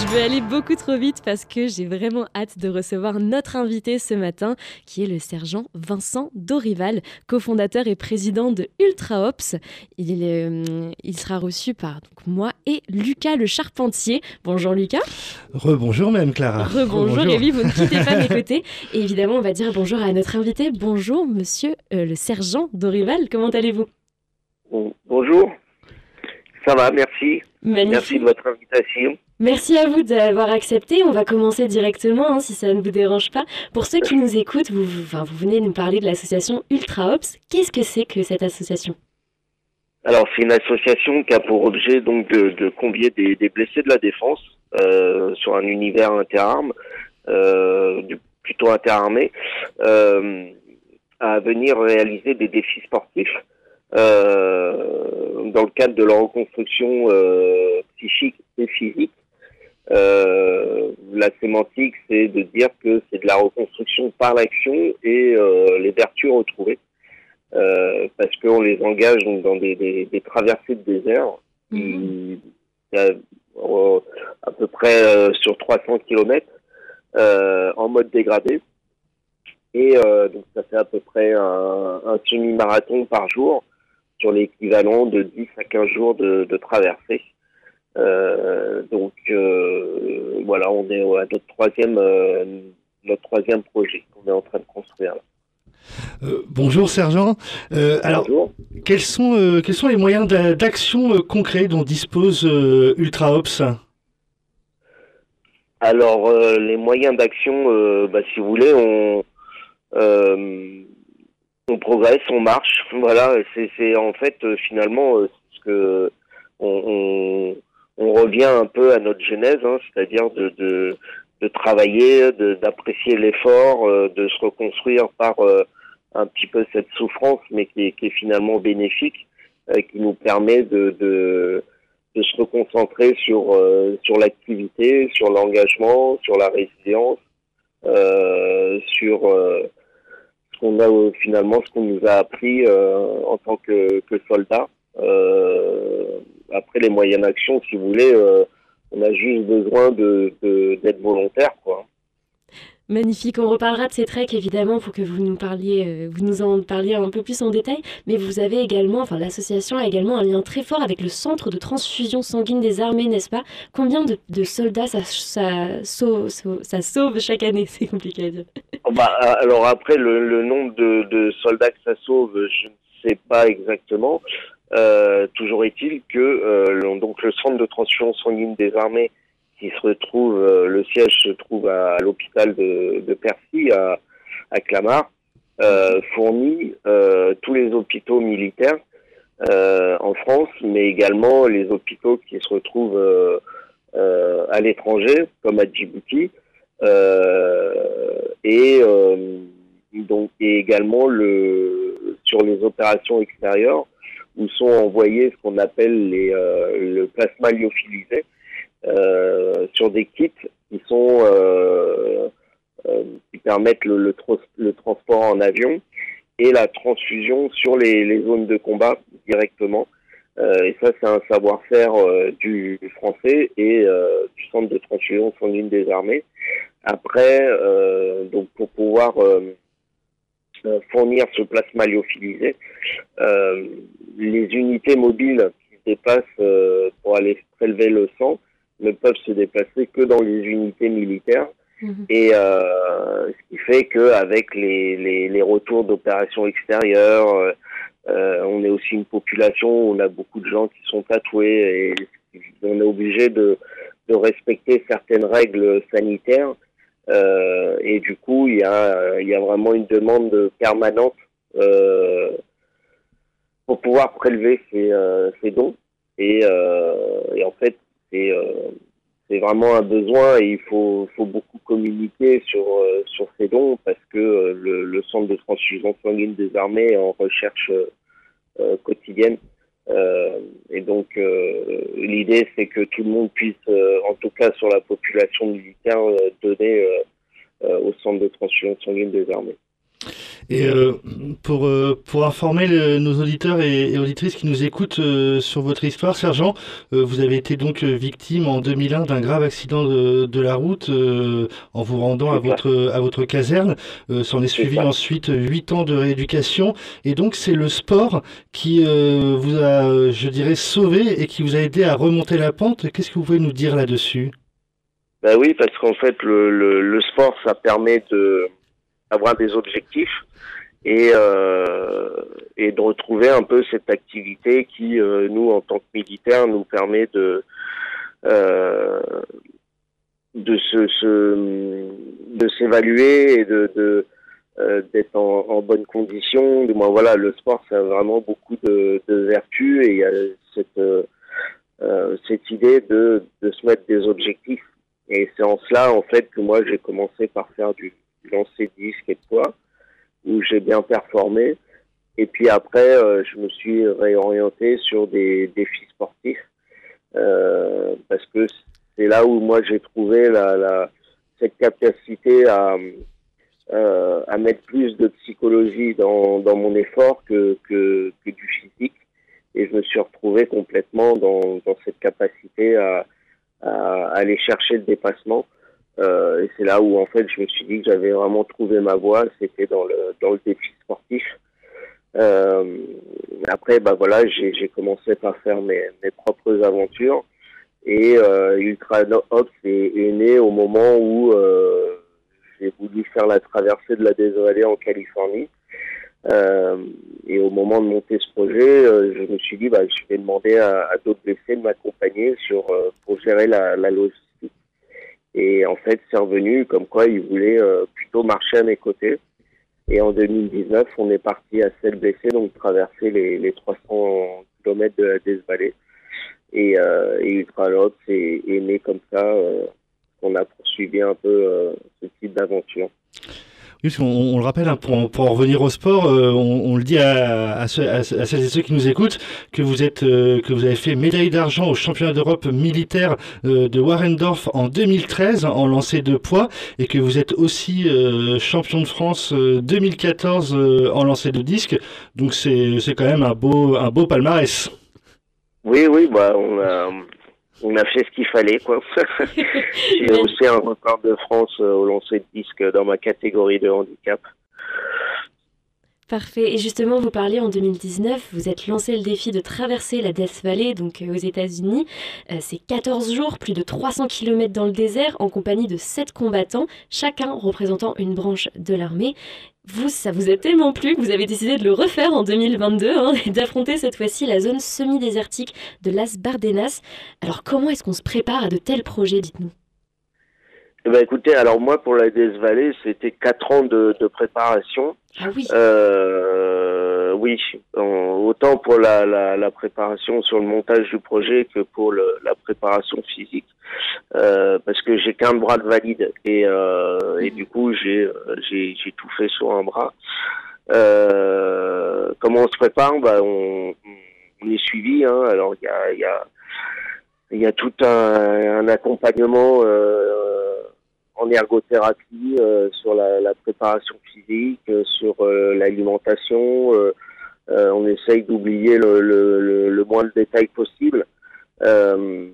Je vais aller beaucoup trop vite parce que j'ai vraiment hâte de recevoir notre invité ce matin, qui est le sergent Vincent Dorival, cofondateur et président de Ultra Ops. Il, est, euh, il sera reçu par donc, moi et Lucas le Charpentier. Bonjour Lucas. Rebonjour même Clara. Rebonjour et oui, vous ne quittez pas mes côtés. Et évidemment, on va dire bonjour à notre invité. Bonjour monsieur euh, le sergent Dorival, comment allez-vous? Bon- Bonjour, ça va, merci. Magnifique. Merci de votre invitation. Merci à vous d'avoir accepté. On va commencer directement, hein, si ça ne vous dérange pas. Pour ceux qui nous écoutent, vous, venez nous parler de l'association Ultra Ops. Qu'est-ce que c'est que cette association? Alors, c'est une association qui a pour objet donc de, de convier des, blessés de la défense euh, sur un univers interarmes, euh, plutôt interarmé, euh, à venir réaliser des défis sportifs euh, dans le cadre de leur reconstruction psychique et physique. Euh, la sémantique, c'est de dire que c'est de la reconstruction par l'action et euh, les vertus retrouvées. Euh, parce qu'on les engage donc dans des, des, des traversées de désert qui, euh, euh, à peu près euh, sur 300 km euh, en mode dégradé. Et euh, donc ça fait à peu près un, un semi-marathon par jour sur l'équivalent de 10 à 15 jours de, de traversée. Euh, donc euh, voilà, on est à notre troisième, euh, notre troisième projet qu'on est en train de construire. Là. Bonjour sergent. Alors, quels sont, quels sont les moyens d'a- d'action concrets dont dispose euh, Ultra Ops Alors, les moyens d'action, bah, si vous voulez, on, on progresse, on marche. Voilà, c'est en fait finalement ce que on, on, on revient un peu à notre genèse, hein, c'est-à-dire de, travailler, d'apprécier l'effort, euh, de se reconstruire par euh, un petit peu cette souffrance, mais qui est, finalement bénéfique, euh, qui nous permet de, se reconcentrer sur l'activité, sur l'engagement, sur la résilience, sur ce qu'on a finalement ce qu'on nous a appris en tant que, que soldat. Euh, après les moyens d'action, si vous voulez, euh, on a juste besoin de d'être volontaire, quoi. Magnifique. On reparlera de ces treks évidemment pour que vous nous parliez, euh, vous nous en parliez un peu plus en détail. Mais vous avez également, enfin l'association a également un lien très fort avec le centre de transfusion sanguine des armées, n'est-ce pas? Combien de, de soldats ça, ça, sauve, sauve- ça sauve chaque année? C'est compliqué à dire. Oh, Bah, alors après, le, le nombre de, de soldats que ça sauve, je ne sais pas exactement. Euh, toujours est-il que euh, donc le centre de transfusion sanguine des armées, qui se retrouve, euh, le siège se trouve à, l'hôpital de, Percy à, Clamart, fournit tous les hôpitaux militaires en France, mais également les hôpitaux qui se retrouvent à l'étranger, comme à Djibouti. Et donc et également le sur les opérations extérieures où sont envoyés ce qu'on appelle les euh, le plasma lyophilisé euh, sur des kits qui sont euh, qui permettent le, le, transport en avion et la transfusion sur les, les zones de combat directement. Et ça, c'est un savoir-faire du français et du centre de transfusion sanguine des armées. Après, donc pour pouvoir fournir ce plasma lyophilisé, euh, les unités mobiles qui se déplacent euh, pour aller prélever le sang ne peuvent se déplacer que dans les unités militaires. Mhm. Et euh, ce qui fait qu'avec les, les, les retours d'opérations extérieures, euh, euh, on est aussi une population où on a beaucoup de gens qui sont tatoués et on est obligé de, de respecter certaines règles sanitaires. Euh, et du coup, il y a, il y a vraiment une demande permanente euh, pour pouvoir prélever ces, euh, dons. Et, euh, en fait, c'est euh, vraiment un besoin et il faut, beaucoup communiquer sur, euh, ces dons parce que euh, le, centre de transfusion sanguine des est en recherche euh, quotidienne Euh, et donc euh, l'idée c'est que tout le monde puisse, euh, en tout cas sur la population militaire, donner au centre de transfusion sanguine des armées. Et euh, pour, euh, pour informer le, nos auditeurs et, et, auditrices qui nous écoutent euh, sur votre histoire, Sergent, vous avez été donc victime en 2001 d'un grave accident de, de la route en vous rendant à votre, à votre caserne. S'en est suivi ensuite huit ans de rééducation. Et donc c'est le sport qui vous a, je dirais, sauvé et qui vous a aidé à remonter la pente. Qu'est-ce que vous pouvez nous dire là-dessus? Ben oui, parce qu'en fait, le, le, le sport, ça permet de avoir des objectifs et, euh, et de retrouver un peu cette activité qui, euh, nous, en tant que militaires, nous permet de euh, de se, de s'évaluer et de, d'être en, en, bonne condition. Du moins, voilà, le sport, ça a vraiment beaucoup de, de vertus et il y a cette cette idée de, de se mettre des objectifs. Et c'est en cela, en fait, que moi, j'ai commencé par faire du, lancer disque et quoi, où j'ai bien performé. Et puis après, euh, je me suis réorienté sur des défis sportifs euh, parce que c'est là où moi j'ai trouvé cette capacité à, euh, à mettre plus de psychologie dans, mon effort que, que, que, du physique. Et je me suis retrouvé complètement dans, cette capacité à aller chercher le dépassement. Euh, et c'est là où en fait je me suis dit que j'avais vraiment trouvé ma voie, c'était dans le dans le défi sportif. Euh, après, bah voilà, j'ai commencé par faire mes, mes propres aventures et euh, Ultra Ops est, est, né au moment où euh, j'ai voulu faire la traversée de la Valley en Californie. Et au moment de monter ce projet, je me suis dit, bah, je vais demander à, à d'autres blessés de m'accompagner sur pour gérer la, la logistique et en fait, c'est revenu comme quoi il voulait euh, plutôt marcher à mes côtés. Et en 2019, on est parti à celle blessé, donc traverser les, les 300 km de la Desvallée. Et, euh, et est né comme ça. Euh, on a poursuivi un peu euh, ce type d'aventure. On, le rappelle, hein, pour, en revenir au sport, euh, on, le dit à, celles et ceux qui nous écoutent que vous êtes, euh, que vous avez fait médaille d'argent au championnat d'Europe militaire euh, de Warendorf en 2013 en lancer de poids et que vous êtes aussi champion de France 2014 euh, en lancer de disque. Donc c'est quand même un beau, un beau palmarès. Oui, oui, bah on a on a fait ce qu'il fallait quoi. J'ai aussi un record de France euh, au lancer de disque dans ma catégorie de handicap. Parfait. Et justement, vous parliez en 2019, vous êtes lancé le défi de traverser la Death Valley, donc euh, aux États-Unis. Euh, c'est 14 jours, plus de 300 km dans le désert, en compagnie de 7 combattants, chacun représentant une branche de l'armée. Vous, ça vous a tellement plu que vous avez décidé de le refaire en 2022 hein, et d'affronter cette fois-ci la zone semi-désertique de Las Bardenas. Alors, comment est-ce qu'on se prépare à de tels projets, dites-nous? Ben, écoutez, alors moi pour la Death Valley, c'était quatre ans de, de préparation. Ah oui. Euh, oui, autant pour la, la, la, préparation sur le montage du projet que pour le, la préparation physique, euh, parce que j'ai qu'un bras de valide et, euh, et du coup j'ai j'ai j'ai tout fait sur un bras. Euh, comment on se prépare? Bah, on, on est suivi. Hein, alors il y a il y a il y a tout un, un accompagnement. Euh, en ergothérapie, euh, sur la, préparation physique, euh, sur euh, l'alimentation. on essaye d'oublier le, moins de détails possible. je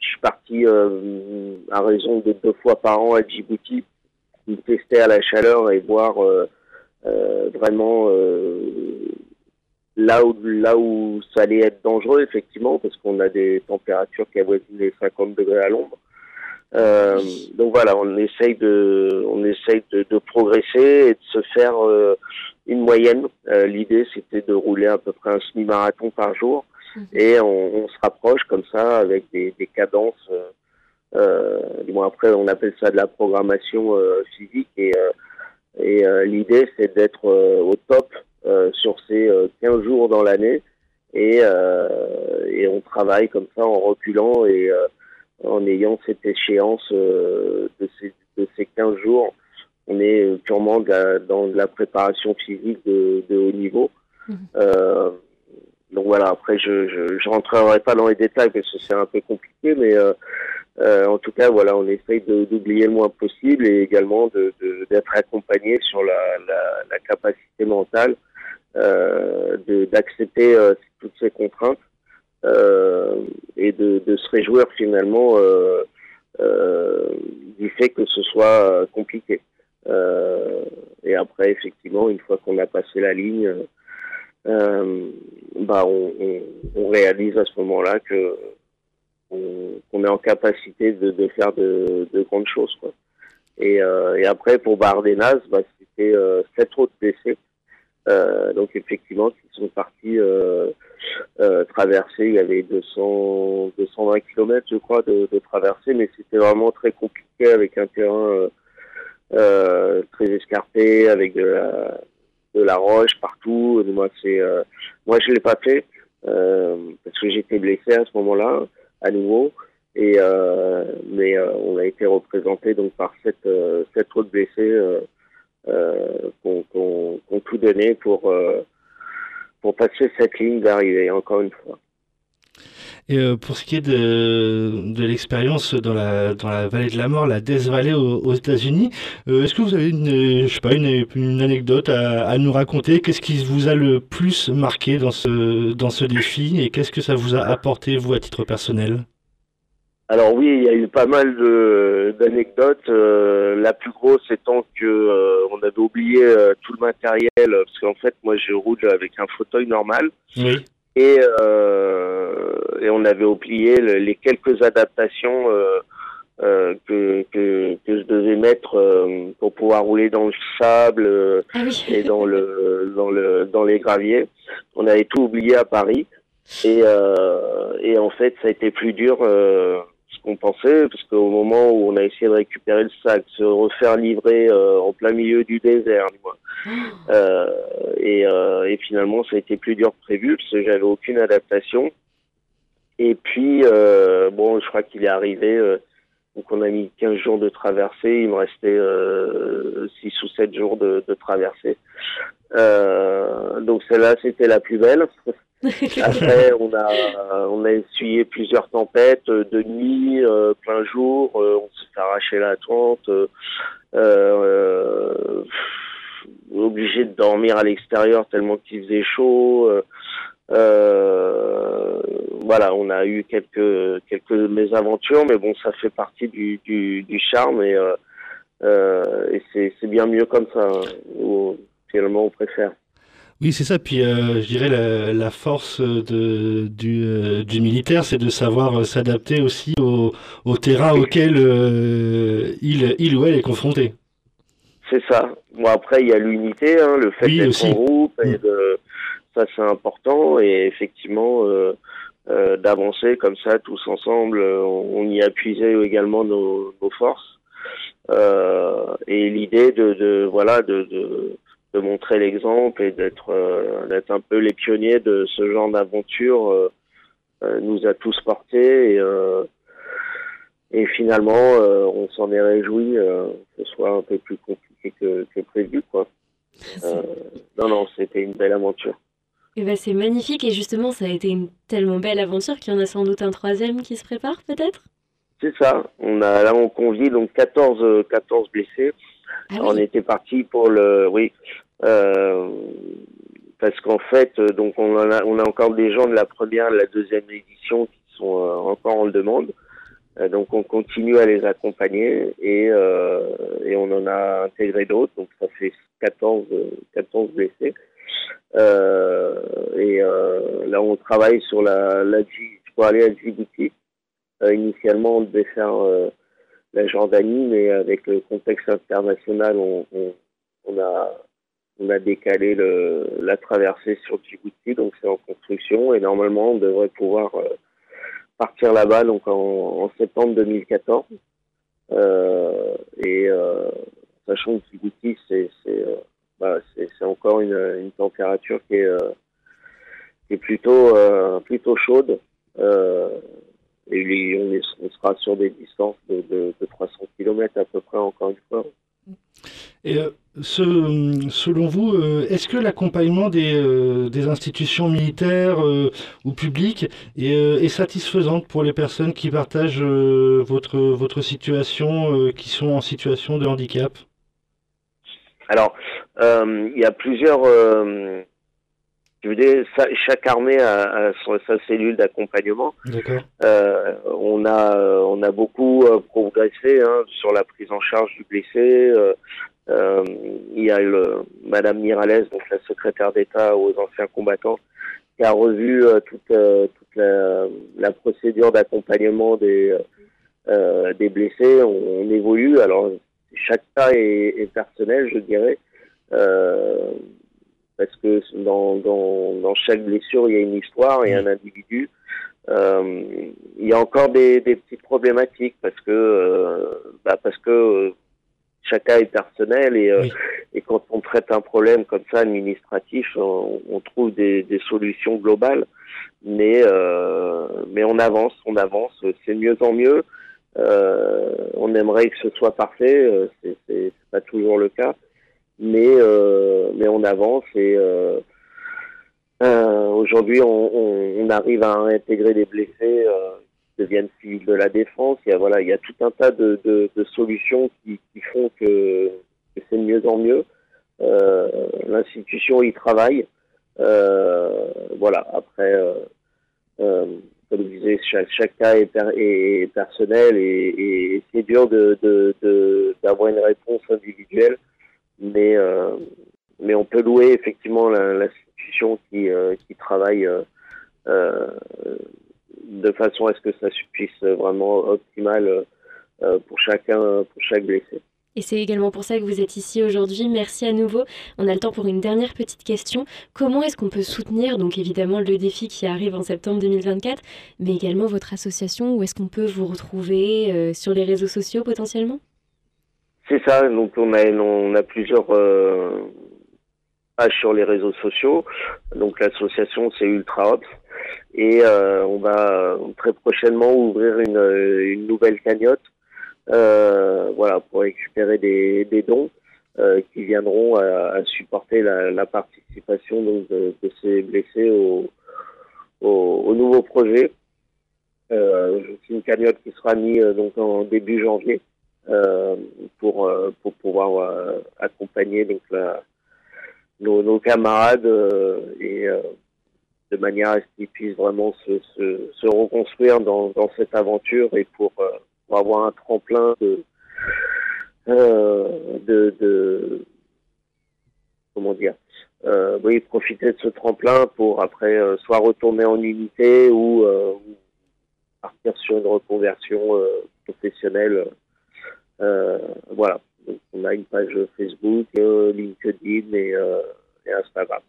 suis parti à raison de deux fois par an à Djibouti, pour tester à la chaleur et voir vraiment là où là où ça allait être dangereux effectivement parce qu'on a des températures qui avoisinent les 50 degrés à l'ombre euh, donc voilà, on essaye de, on essaye de, de progresser et de se faire euh, une moyenne. Euh, L'idée, c'était de rouler à peu près un semi-marathon par jour, mmh. et on, on, se rapproche comme ça avec des, des cadences. Du moins après, on appelle ça de la programmation physique, et, et l'idée, c'est d'être au top sur ces 15 jours dans l'année, et, et on travaille comme ça en reculant et en ayant cette échéance euh, de, ces, de ces 15 jours. On est purement de la, dans la préparation physique de, de haut niveau. Mmh. Euh, donc voilà, après je, je, je rentrerai pas dans les détails parce que c'est un peu compliqué, mais euh, euh, en tout cas voilà, on essaye d'oublier le moins possible et également de d'être accompagné sur la, la, la, capacité mentale euh, d'accepter euh, toutes ces contraintes euh, et de, de, se réjouir finalement euh, du fait que ce soit compliqué. et après effectivement, une fois qu'on a passé la ligne euh, bah on, réalise à ce moment-là que qu'on est en capacité de, faire de, de, grandes choses quoi. Et, euh, après pour Bardenas, bah, c'était euh, sept autres blessés. Euh, donc effectivement, qui sont partis euh, euh, traverser. Il y avait 200, 220 km, je crois, de, de traversée, mais c'était vraiment très compliqué avec un terrain très escarpé, avec de la, roche partout. Moi, c'est, moi, je l'ai pas fait parce que j'étais blessé à ce moment-là, à nouveau. Et mais on a été représenté donc par sept, sept autres blessés qu'on qu'on tout donné pour pour passer cette ligne d'arrivée. Encore une fois. Et euh, pour ce qui est de, de l'expérience dans la, dans la vallée de la mort, la Death Valley aux, aux États-Unis, euh, est-ce que vous avez une, je sais pas, une, une anecdote à, à nous raconter? Qu'est-ce qui vous a le plus marqué dans ce, dans ce défi et qu'est-ce que ça vous a apporté, vous, à titre personnel? Alors oui, il y a eu pas mal d'anecdotes. Euh, la plus grosse étant que euh, on avait oublié euh, tout le matériel parce qu'en fait moi je roule avec un fauteuil normal. Oui. Et, euh, et on avait oublié le, les quelques adaptations euh, euh, que, que, que je devais mettre euh, pour pouvoir rouler dans le sable Ah oui. et dans le dans le dans les graviers. On avait tout oublié à Paris et euh, et en fait ça a été plus dur euh, ce qu'on pensait parce qu'au moment où on a essayé de récupérer le sac, se refaire livrer euh, en plein milieu du désert, du moins. Euh, et, euh, et finalement ça a été plus dur que prévu parce que j'avais aucune adaptation. Et puis euh, bon, je crois qu'il est arrivé. donc on a mis 15 jours de traversée, il me restait euh, 6 ou 7 jours de, de traversée. Donc celle-là c'était la plus belle. Après on a on a essuyé plusieurs tempêtes euh, de nuit, euh, plein jour, euh, on s'est fait arracher la tente, obligé de dormir à l'extérieur tellement qu'il faisait chaud. voilà, on a eu quelques quelques mésaventures, mais bon, ça fait partie du du, du charme et et c'est bien mieux comme ça. hein, finalement, on préfère. Oui, c'est ça. Puis, euh, je dirais la, la force de, du, euh, du militaire, c'est de savoir euh, s'adapter aussi au, au terrain auquel il, il ou elle est confronté. C'est ça. Bon après, il y a l'unité, hein, le fait Oui, d'être en groupe, et Mm. de ça c'est important et effectivement d'avancer comme ça tous ensemble. On, on y a puisé également nos, nos forces et l'idée de, de voilà de, de, de montrer l'exemple et d'être euh, d'être un peu les pionniers de ce genre d'aventure euh, euh, nous a tous portés et et finalement, euh, on s'en est réjoui euh, que ce soit un peu plus compliqué que, que prévu, quoi. Euh, non, non, c'était une belle aventure. Et ben c'est magnifique et justement ça a été une tellement belle aventure qu'il y en a sans doute un troisième qui se prépare peut-être? C'est ça. On a là on convie donc 14 euh, 14 blessés. Ah On était parti pour le oui parce qu'en fait euh, donc on en a on a encore des gens de la première, de la deuxième édition qui sont euh, encore en demande. Euh, donc on continue à les accompagner et euh, et on en a intégré d'autres donc ça fait 14 euh, 14 blessés. Euh, et euh, là on travaille sur la la Dji- pour aller à Djibouti. Euh, initialement on devait faire euh, la Jordanie, mais avec le contexte international, on, on, on a on a décalé la traversée sur Djibouti, donc c'est en construction et normalement on devrait pouvoir euh, partir là-bas donc en, septembre 2014. Euh, et euh, sachant que Djibouti c'est bah, encore une, température qui est plutôt chaude. Et on, sera sur des distances de 300 km à peu près encore une fois. Et selon vous, est-ce que l'accompagnement des, des, institutions militaires ou publiques est, est, satisfaisante pour les personnes qui partagent votre situation, qui sont en situation de handicap? Alors, il y a plusieurs je veux dire, chaque armée a, sa cellule d'accompagnement. Euh, on a on a beaucoup euh, progressé hein, sur la prise en charge du blessé. Euh, euh il y a le, Madame Miralles, donc la secrétaire d'État aux anciens combattants, qui a revu euh, toute toute la, la procédure d'accompagnement des des blessés. On, on, évolue. Alors chaque cas est, est personnel, je dirais. Euh, parce que dans, dans, dans, chaque blessure, il y a une histoire et un individu. Euh, il y a encore des, des petites problématiques parce que euh, bah parce que euh, chacun est personnel et, euh, et quand on traite un problème comme ça administratif, on, on trouve des, des, solutions globales, mais euh, mais on avance, on avance, c'est mieux en mieux. on aimerait que ce soit parfait, c'est pas toujours le cas mais euh, mais on avance et euh, euh, aujourd'hui on, arrive à intégrer des blessés qui deviennent civils de la défense. Il y a voilà, il y a tout un tas de, de, de solutions qui, font que, c'est de mieux en mieux. L'institution y travaille. voilà. Après, comme je disais, chaque, chaque cas est, est personnel et, c'est dur de d'avoir de, une réponse individuelle mais euh, mais on peut louer effectivement l'institution qui euh, qui travaille euh, de façon à ce que ça puisse vraiment optimal pour chacun pour chaque blessé. Et c'est également pour ça que vous êtes ici aujourd'hui. Merci à nouveau. On a le temps pour une dernière petite question. Comment est-ce qu'on peut soutenir, donc évidemment, le défi qui arrive en septembre 2024, mais également votre association? Où est-ce qu'on peut vous retrouver sur les réseaux sociaux potentiellement? C'est ça, donc on a, on a plusieurs euh, pages sur les réseaux sociaux. Donc l'association c'est Ultra et euh, on va très prochainement ouvrir une, une nouvelle cagnotte euh, voilà, pour récupérer des, des dons euh, qui viendront à, à supporter la, la, participation donc, de, de ces blessés au, au, au nouveau projet. Euh, c'est une cagnotte qui sera mise donc en début janvier. Euh, pour euh, pour pouvoir euh, accompagner donc nos, camarades et de manière à ce qu'ils puissent vraiment se, reconstruire dans, cette aventure et pour, avoir un tremplin de, comment dire profiter de ce tremplin pour après soit retourner en unité ou, partir sur une reconversion professionnelle voilà. Donc, on a une page Facebook, euh, LinkedIn et, euh, et Instagram.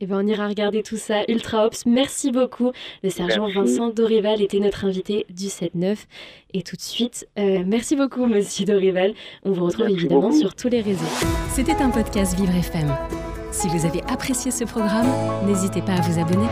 Et eh ben on ira regarder tout ça. Ultra Ops, merci beaucoup. Le sergent merci. Vincent Dorival était notre invité du 7-9. Et tout de suite, euh, merci beaucoup, monsieur Dorival. On vous retrouve merci évidemment beaucoup. sur tous les réseaux. C'était un podcast Vivre FM. Si vous avez apprécié ce programme, n'hésitez pas à vous abonner.